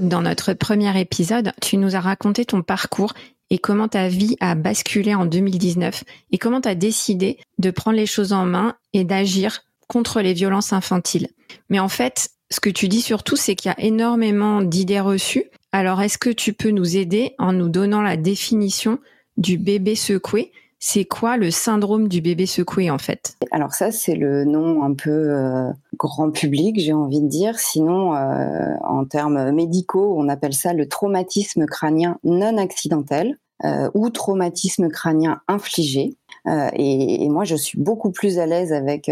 Dans notre premier épisode, tu nous as raconté ton parcours et comment ta vie a basculé en 2019 et comment tu as décidé de prendre les choses en main et d'agir contre les violences infantiles. Mais en fait, ce que tu dis surtout, c'est qu'il y a énormément d'idées reçues. Alors, est-ce que tu peux nous aider en nous donnant la définition du bébé secoué? C'est quoi le syndrome du bébé secoué en fait? Alors ça, c'est le nom un peu euh, grand public, j'ai envie de dire. Sinon, euh, en termes médicaux, on appelle ça le traumatisme crânien non accidentel euh, ou traumatisme crânien infligé. Et, et, moi, je suis beaucoup plus à l'aise avec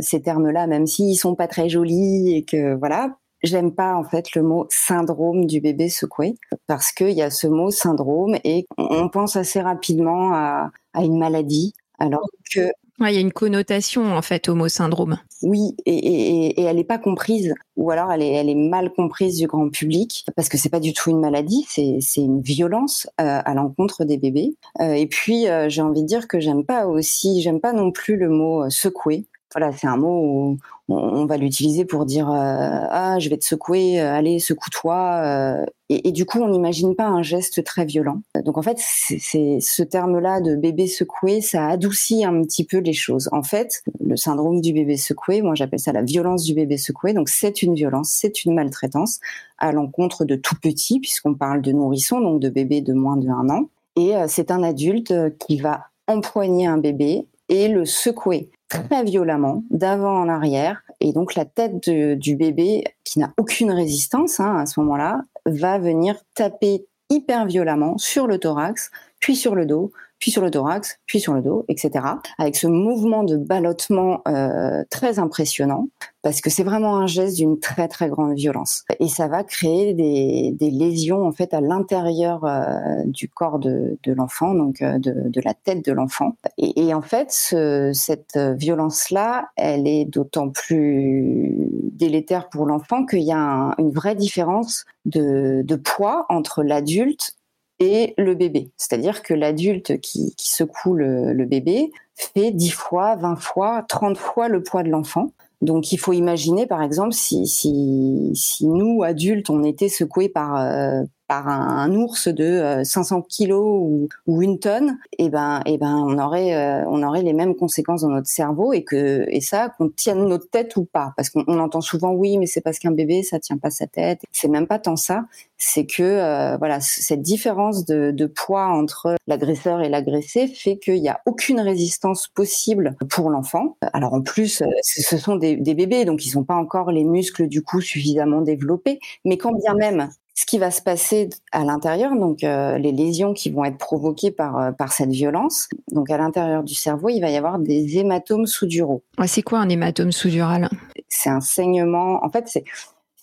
ces termes-là, même s'ils sont pas très jolis et que voilà, J'aime pas en fait le mot syndrome du bébé secoué parce qu'il y a ce mot syndrome et on pense assez rapidement à, à une maladie alors que il y a une connotation en fait au mot syndrome. Oui, et, et, et elle n'est pas comprise, ou alors elle est, elle est mal comprise du grand public, parce que c'est pas du tout une maladie, c'est, c'est une violence euh, à l'encontre des bébés. Euh, et puis euh, j'ai envie de dire que j'aime pas aussi, j'aime pas non plus le mot secouer. Voilà, c'est un mot où on va l'utiliser pour dire euh, ah je vais te secouer, euh, allez secoue-toi. Euh, et, du coup on n'imagine pas un geste très violent. Donc en fait c'est ce terme-là de bébé secoué, ça adoucit un petit peu les choses. En fait le syndrome du bébé secoué, moi j'appelle ça la violence du bébé secoué. Donc c'est une violence, c'est une maltraitance à l'encontre de tout petit puisqu'on parle de nourrisson, donc de bébé de moins de un an. Et c'est un adulte qui va empoigner un bébé et le secouer très violemment, d'avant en arrière. Et donc la tête du bébé, qui n'a aucune résistance hein, à ce moment-là, va venir taper hyper violemment sur le thorax, puis sur le dos, puis sur le thorax, puis sur le dos, etc. Avec ce mouvement de ballottement euh, très impressionnant, parce que c'est vraiment un geste d'une très très grande violence. Et ça va créer des, des lésions en fait à l'intérieur euh, du corps de, de l'enfant, donc euh, de, de, la tête de l'enfant. Et, et, en fait, ce, cette violence-là, elle est d'autant plus délétère pour l'enfant qu'il y a un, une vraie différence de, de poids entre l'adulte et le bébé. C'est-à-dire que l'adulte qui, secoue le, le, bébé fait 10 fois, 20 fois, 30 fois le poids de l'enfant. Donc il faut imaginer par exemple si, si, si nous, adultes, on était secoués par, euh, un, ours de 500 euh, kilos ou, une tonne, et eh ben, et eh ben, on aurait, euh, on aurait les mêmes conséquences dans notre cerveau et que, et ça, qu'on tienne notre tête ou pas, parce qu'on entend souvent oui, mais c'est parce qu'un bébé ça tient pas sa tête. C'est même pas tant ça, c'est que euh, voilà, cette différence de, poids entre l'agresseur et l'agressé fait qu'il n'y a aucune résistance possible pour l'enfant. Alors en plus, ce sont des, des bébés, donc ils n'ont pas encore les muscles du cou suffisamment développés, mais quand bien même ce qui va se passer à l'intérieur, donc euh, les lésions qui vont être provoquées par, euh, par cette violence, donc à l'intérieur du cerveau, il va y avoir des hématomes sous-duraux. c'est quoi un hématome sous-dural? C'est un saignement. En fait, c'est,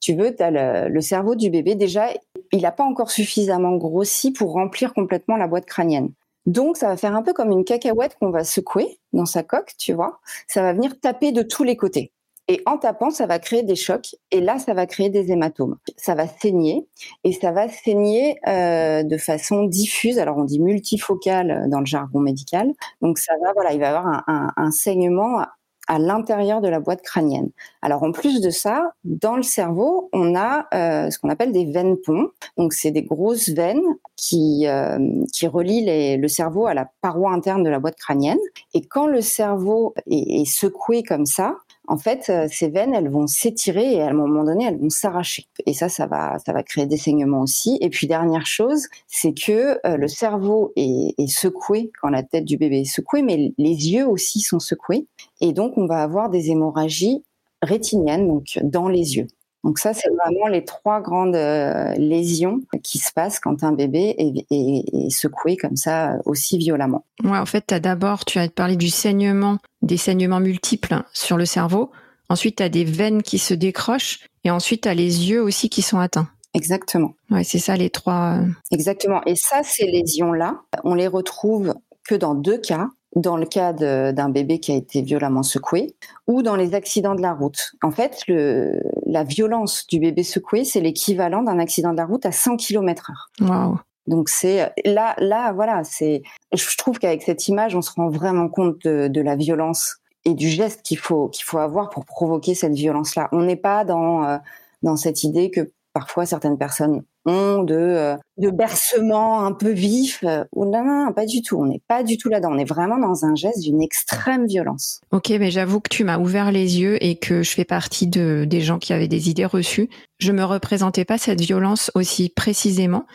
tu veux, as le, le, cerveau du bébé déjà, il n'a pas encore suffisamment grossi pour remplir complètement la boîte crânienne. Donc, ça va faire un peu comme une cacahuète qu'on va secouer dans sa coque, tu vois. Ça va venir taper de tous les côtés. Et en tapant, ça va créer des chocs. Et là, ça va créer des hématomes. Ça va saigner. Et ça va saigner euh, de façon diffuse. Alors, on dit multifocale dans le jargon médical. Donc, ça va, voilà, il va y avoir un, saignement à l'intérieur de la boîte crânienne. Alors en plus de ça, dans le cerveau, on a euh, ce qu'on appelle des veines ponts. Donc c'est des grosses veines qui euh, qui relient le cerveau à la paroi interne de la boîte crânienne. Et quand le cerveau est secoué comme ça, en fait, euh, ces veines, elles vont s'étirer et à un moment donné, elles vont s'arracher. Et ça, ça va, ça va créer des saignements aussi. Et puis dernière chose, c'est que euh, le cerveau est, est, secoué quand la tête du bébé est secouée, mais les yeux aussi sont secoués. Et donc, on va avoir des hémorragies rétiniennes, donc dans les yeux. Donc ça, c'est vraiment les trois grandes euh, lésions qui se passent quand un bébé est, secoué comme ça aussi violemment. Ouais, en fait, as d'abord, tu as parlé du saignement, des saignements multiples sur le cerveau. Ensuite, tu as des veines qui se décrochent et ensuite, tu as les yeux aussi qui sont atteints. Exactement. Ouais, c'est ça les trois. Euh, Exactement. Et ça, ces lésions-là, on les retrouve que dans deux cas dans le cas d'un bébé qui a été violemment secoué ou dans les accidents de la route. En fait, le, la violence du bébé secoué, c'est l'équivalent d'un accident de la route à 100 km/h. Wow. Donc c'est là, là, voilà, c'est. Je trouve qu'avec cette image, on se rend vraiment compte de, de la violence et du geste qu'il faut qu'il faut avoir pour provoquer cette violence-là. On n'est pas dans euh, dans cette idée que parfois certaines personnes de, euh, de bercement un peu vif. Euh, non, non, pas du tout. On n'est pas du tout là-dedans. On est vraiment dans un geste d'une extrême violence. Ok, mais j'avoue que tu m'as ouvert les yeux et que je fais partie de, des gens qui avaient des idées reçues. Je me représentais pas cette violence aussi précisément.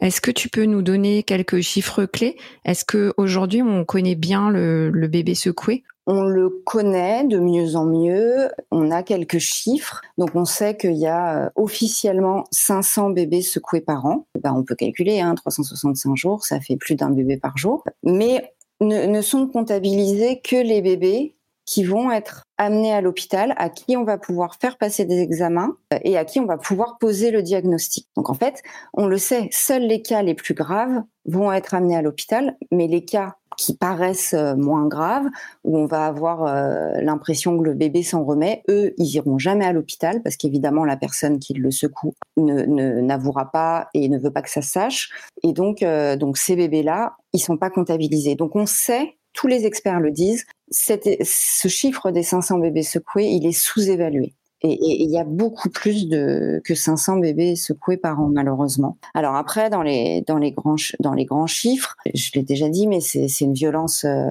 Est-ce que tu peux nous donner quelques chiffres clés? Est-ce que aujourd'hui on connaît bien le, bébé secoué? On le connaît de mieux en mieux. On a quelques chiffres. Donc, on sait qu'il y a euh, officiellement 500 bébés secoués par an. Ben, on peut calculer, hein, 365 jours, ça fait plus d'un bébé par jour. Mais ne, ne sont comptabilisés que les bébés qui vont être amenés à l'hôpital, à qui on va pouvoir faire passer des examens euh, et à qui on va pouvoir poser le diagnostic. Donc en fait, on le sait, seuls les cas les plus graves vont être amenés à l'hôpital, mais les cas qui paraissent euh, moins graves, où on va avoir euh, l'impression que le bébé s'en remet, eux, ils iront jamais à l'hôpital parce qu'évidemment la personne qui le secoue ne n'avouera pas et ne veut pas que ça sache. Et donc, euh, donc ces bébés-là, ils sont pas comptabilisés. Donc on sait, tous les experts le disent, ce chiffre des 500 bébés secoués, il est sous-évalué. Et il y a beaucoup plus de que 500 bébés secoués par an malheureusement. Alors après dans les dans les grands dans les grands chiffres, je l'ai déjà dit, mais c'est c'est une violence euh,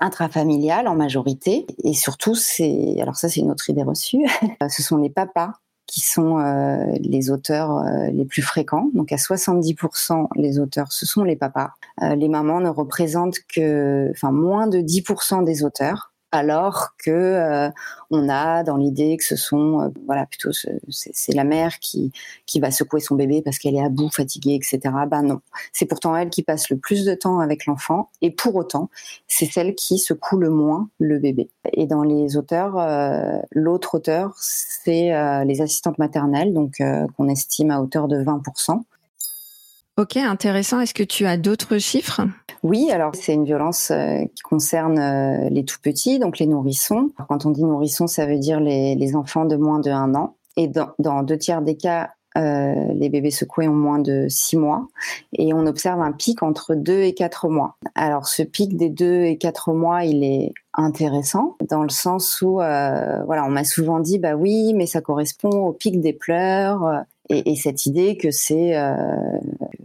intrafamiliale en majorité et surtout c'est alors ça c'est une autre idée reçue. Ce sont les papas qui sont euh, les auteurs euh, les plus fréquents. Donc à 70%, les auteurs, ce sont les papas. Euh, les mamans ne représentent que, enfin, moins de 10% des auteurs alors que euh, on a dans l'idée que ce sont euh, voilà plutôt c'est la mère qui va secouer son bébé parce qu'elle est à bout, fatiguée, etc. Ben non, c'est pourtant elle qui passe le plus de temps avec l'enfant et pour autant c'est celle qui secoue le moins le bébé. Et dans les auteurs, euh, l'autre auteur c'est les assistantes maternelles donc qu'on estime à hauteur de 20%. Ok, intéressant. Est-ce que tu as d'autres chiffres? Oui, alors c'est une violence euh, qui concerne euh, les tout petits, donc les nourrissons. Quand on dit nourrissons, ça veut dire les, enfants de moins de un an. Et dans, deux tiers des cas, euh, les bébés secoués ont moins de six mois et on observe un pic entre deux et quatre mois. Alors ce pic des deux et quatre mois, il est intéressant dans le sens où voilà on m'a souvent dit bah oui mais ça correspond au pic des pleurs et, et, cette idée que c'est euh,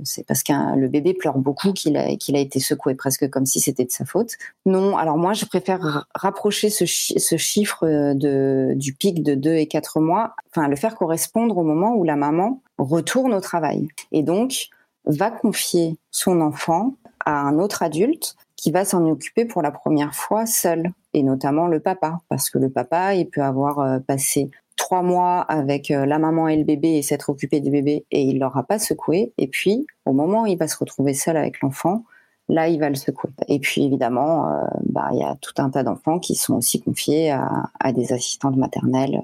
c'est parce que le bébé pleure beaucoup qu'il a qu'il a été secoué presque comme si c'était de sa faute. Non, alors moi je préfère rapprocher ce, ce chiffre de du pic de 2 et 4 mois, enfin le faire correspondre au moment où la maman retourne au travail et donc va confier son enfant à un autre adulte qui va s'en occuper pour la première fois seul, et notamment le papa, parce que le papa, il peut avoir euh, passé trois mois avec euh, la maman et le bébé et s'être occupé du bébé et il l'aura pas secoué. Et puis, au moment où il va se retrouver seul avec l'enfant, là, il va le secouer. Et puis, évidemment, euh, bah, il y a tout un tas d'enfants qui sont aussi confiés à, des assistantes maternelles.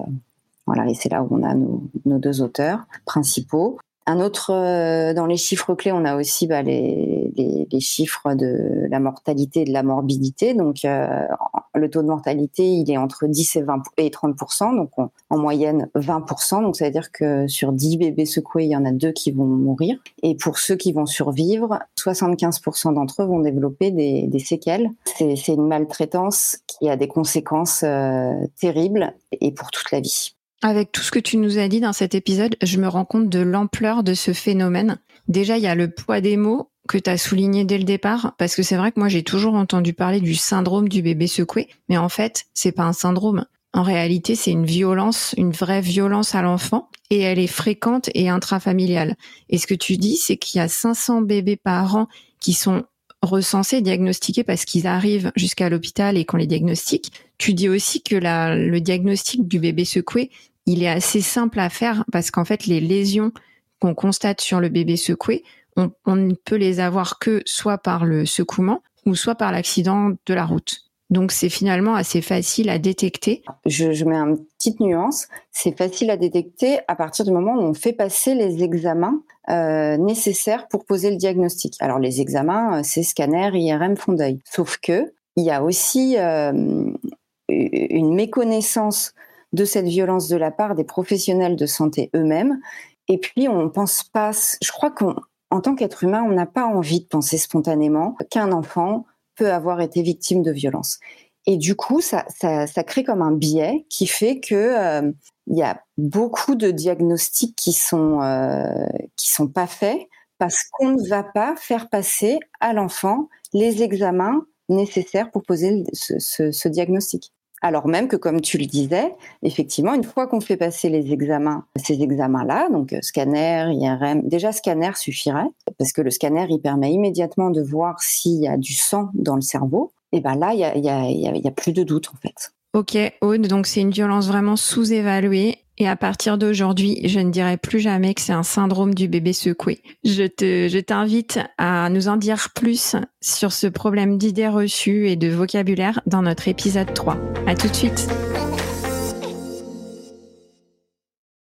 Voilà, et c'est là où on a nos, deux auteurs principaux. Un autre, euh, dans les chiffres clés, on a aussi bah, les, les, chiffres de la mortalité et de la morbidité. Donc, le taux de mortalité, il est entre 10 et 20 et 30 donc en moyenne 20 Donc ça veut dire que sur 10 bébés secoués, il y en a deux qui vont mourir. Et pour ceux qui vont survivre, 75% d'entre eux vont développer des, séquelles. C'est une maltraitance qui a des conséquences euh, terribles et pour toute la vie. Avec tout ce que tu nous as dit dans cet épisode, je me rends compte de l'ampleur de ce phénomène. Déjà, il y a le poids des mots que tu as souligné dès le départ parce que c'est vrai que moi j'ai toujours entendu parler du syndrome du bébé secoué mais en fait c'est pas un syndrome en réalité, c'est une violence, une vraie violence à l'enfant, et elle est fréquente et intrafamiliale. Et ce que tu dis, c'est qu'il y a 500 bébés par an qui sont recensés, diagnostiqués parce qu'ils arrivent jusqu'à l'hôpital et qu'on les diagnostique. Tu dis aussi que le diagnostic du bébé secoué, il est assez simple à faire parce qu'en fait, les lésions qu'on constate sur le bébé secoué, on, ne peut les avoir que soit par le secouement ou soit par l'accident de la route. Donc c'est finalement assez facile à détecter. Je, mets une petite nuance. C'est facile à détecter à partir du moment où on fait passer les examens euh, nécessaires pour poser le diagnostic. Alors les examens, euh, c'est scanner, IRM, fond d'œil. Sauf que il y a aussi euh, une méconnaissance de cette violence de la part des professionnels de santé eux-mêmes. Et puis on pense pas. Je crois qu'en tant qu'être humain, on n'a pas envie de penser spontanément qu'un enfant peut avoir été victime de violence. Et du coup, ça, crée comme un biais qui fait que euh, il y a beaucoup de diagnostics qui sont euh, qui sont pas faits parce qu'on ne va pas faire passer à l'enfant les examens nécessaires pour poser ce diagnostic. Alors même que, comme tu le disais, effectivement, une fois qu'on fait passer les examens, ces examens-là, donc euh, scanner, IRM, déjà scanner suffirait, parce que le scanner, il permet immédiatement de voir s'il y a du sang dans le cerveau. Et ben là, il y a, y, a, y a plus de doute en fait. Ok, Aude, donc c'est une violence vraiment sous-évaluée. Et à partir d'aujourd'hui, je ne dirai plus jamais que c'est un syndrome du bébé secoué. Je te, je t'invite à nous en dire plus sur ce problème d'idées reçues et de vocabulaire dans notre épisode 3. À tout de suite.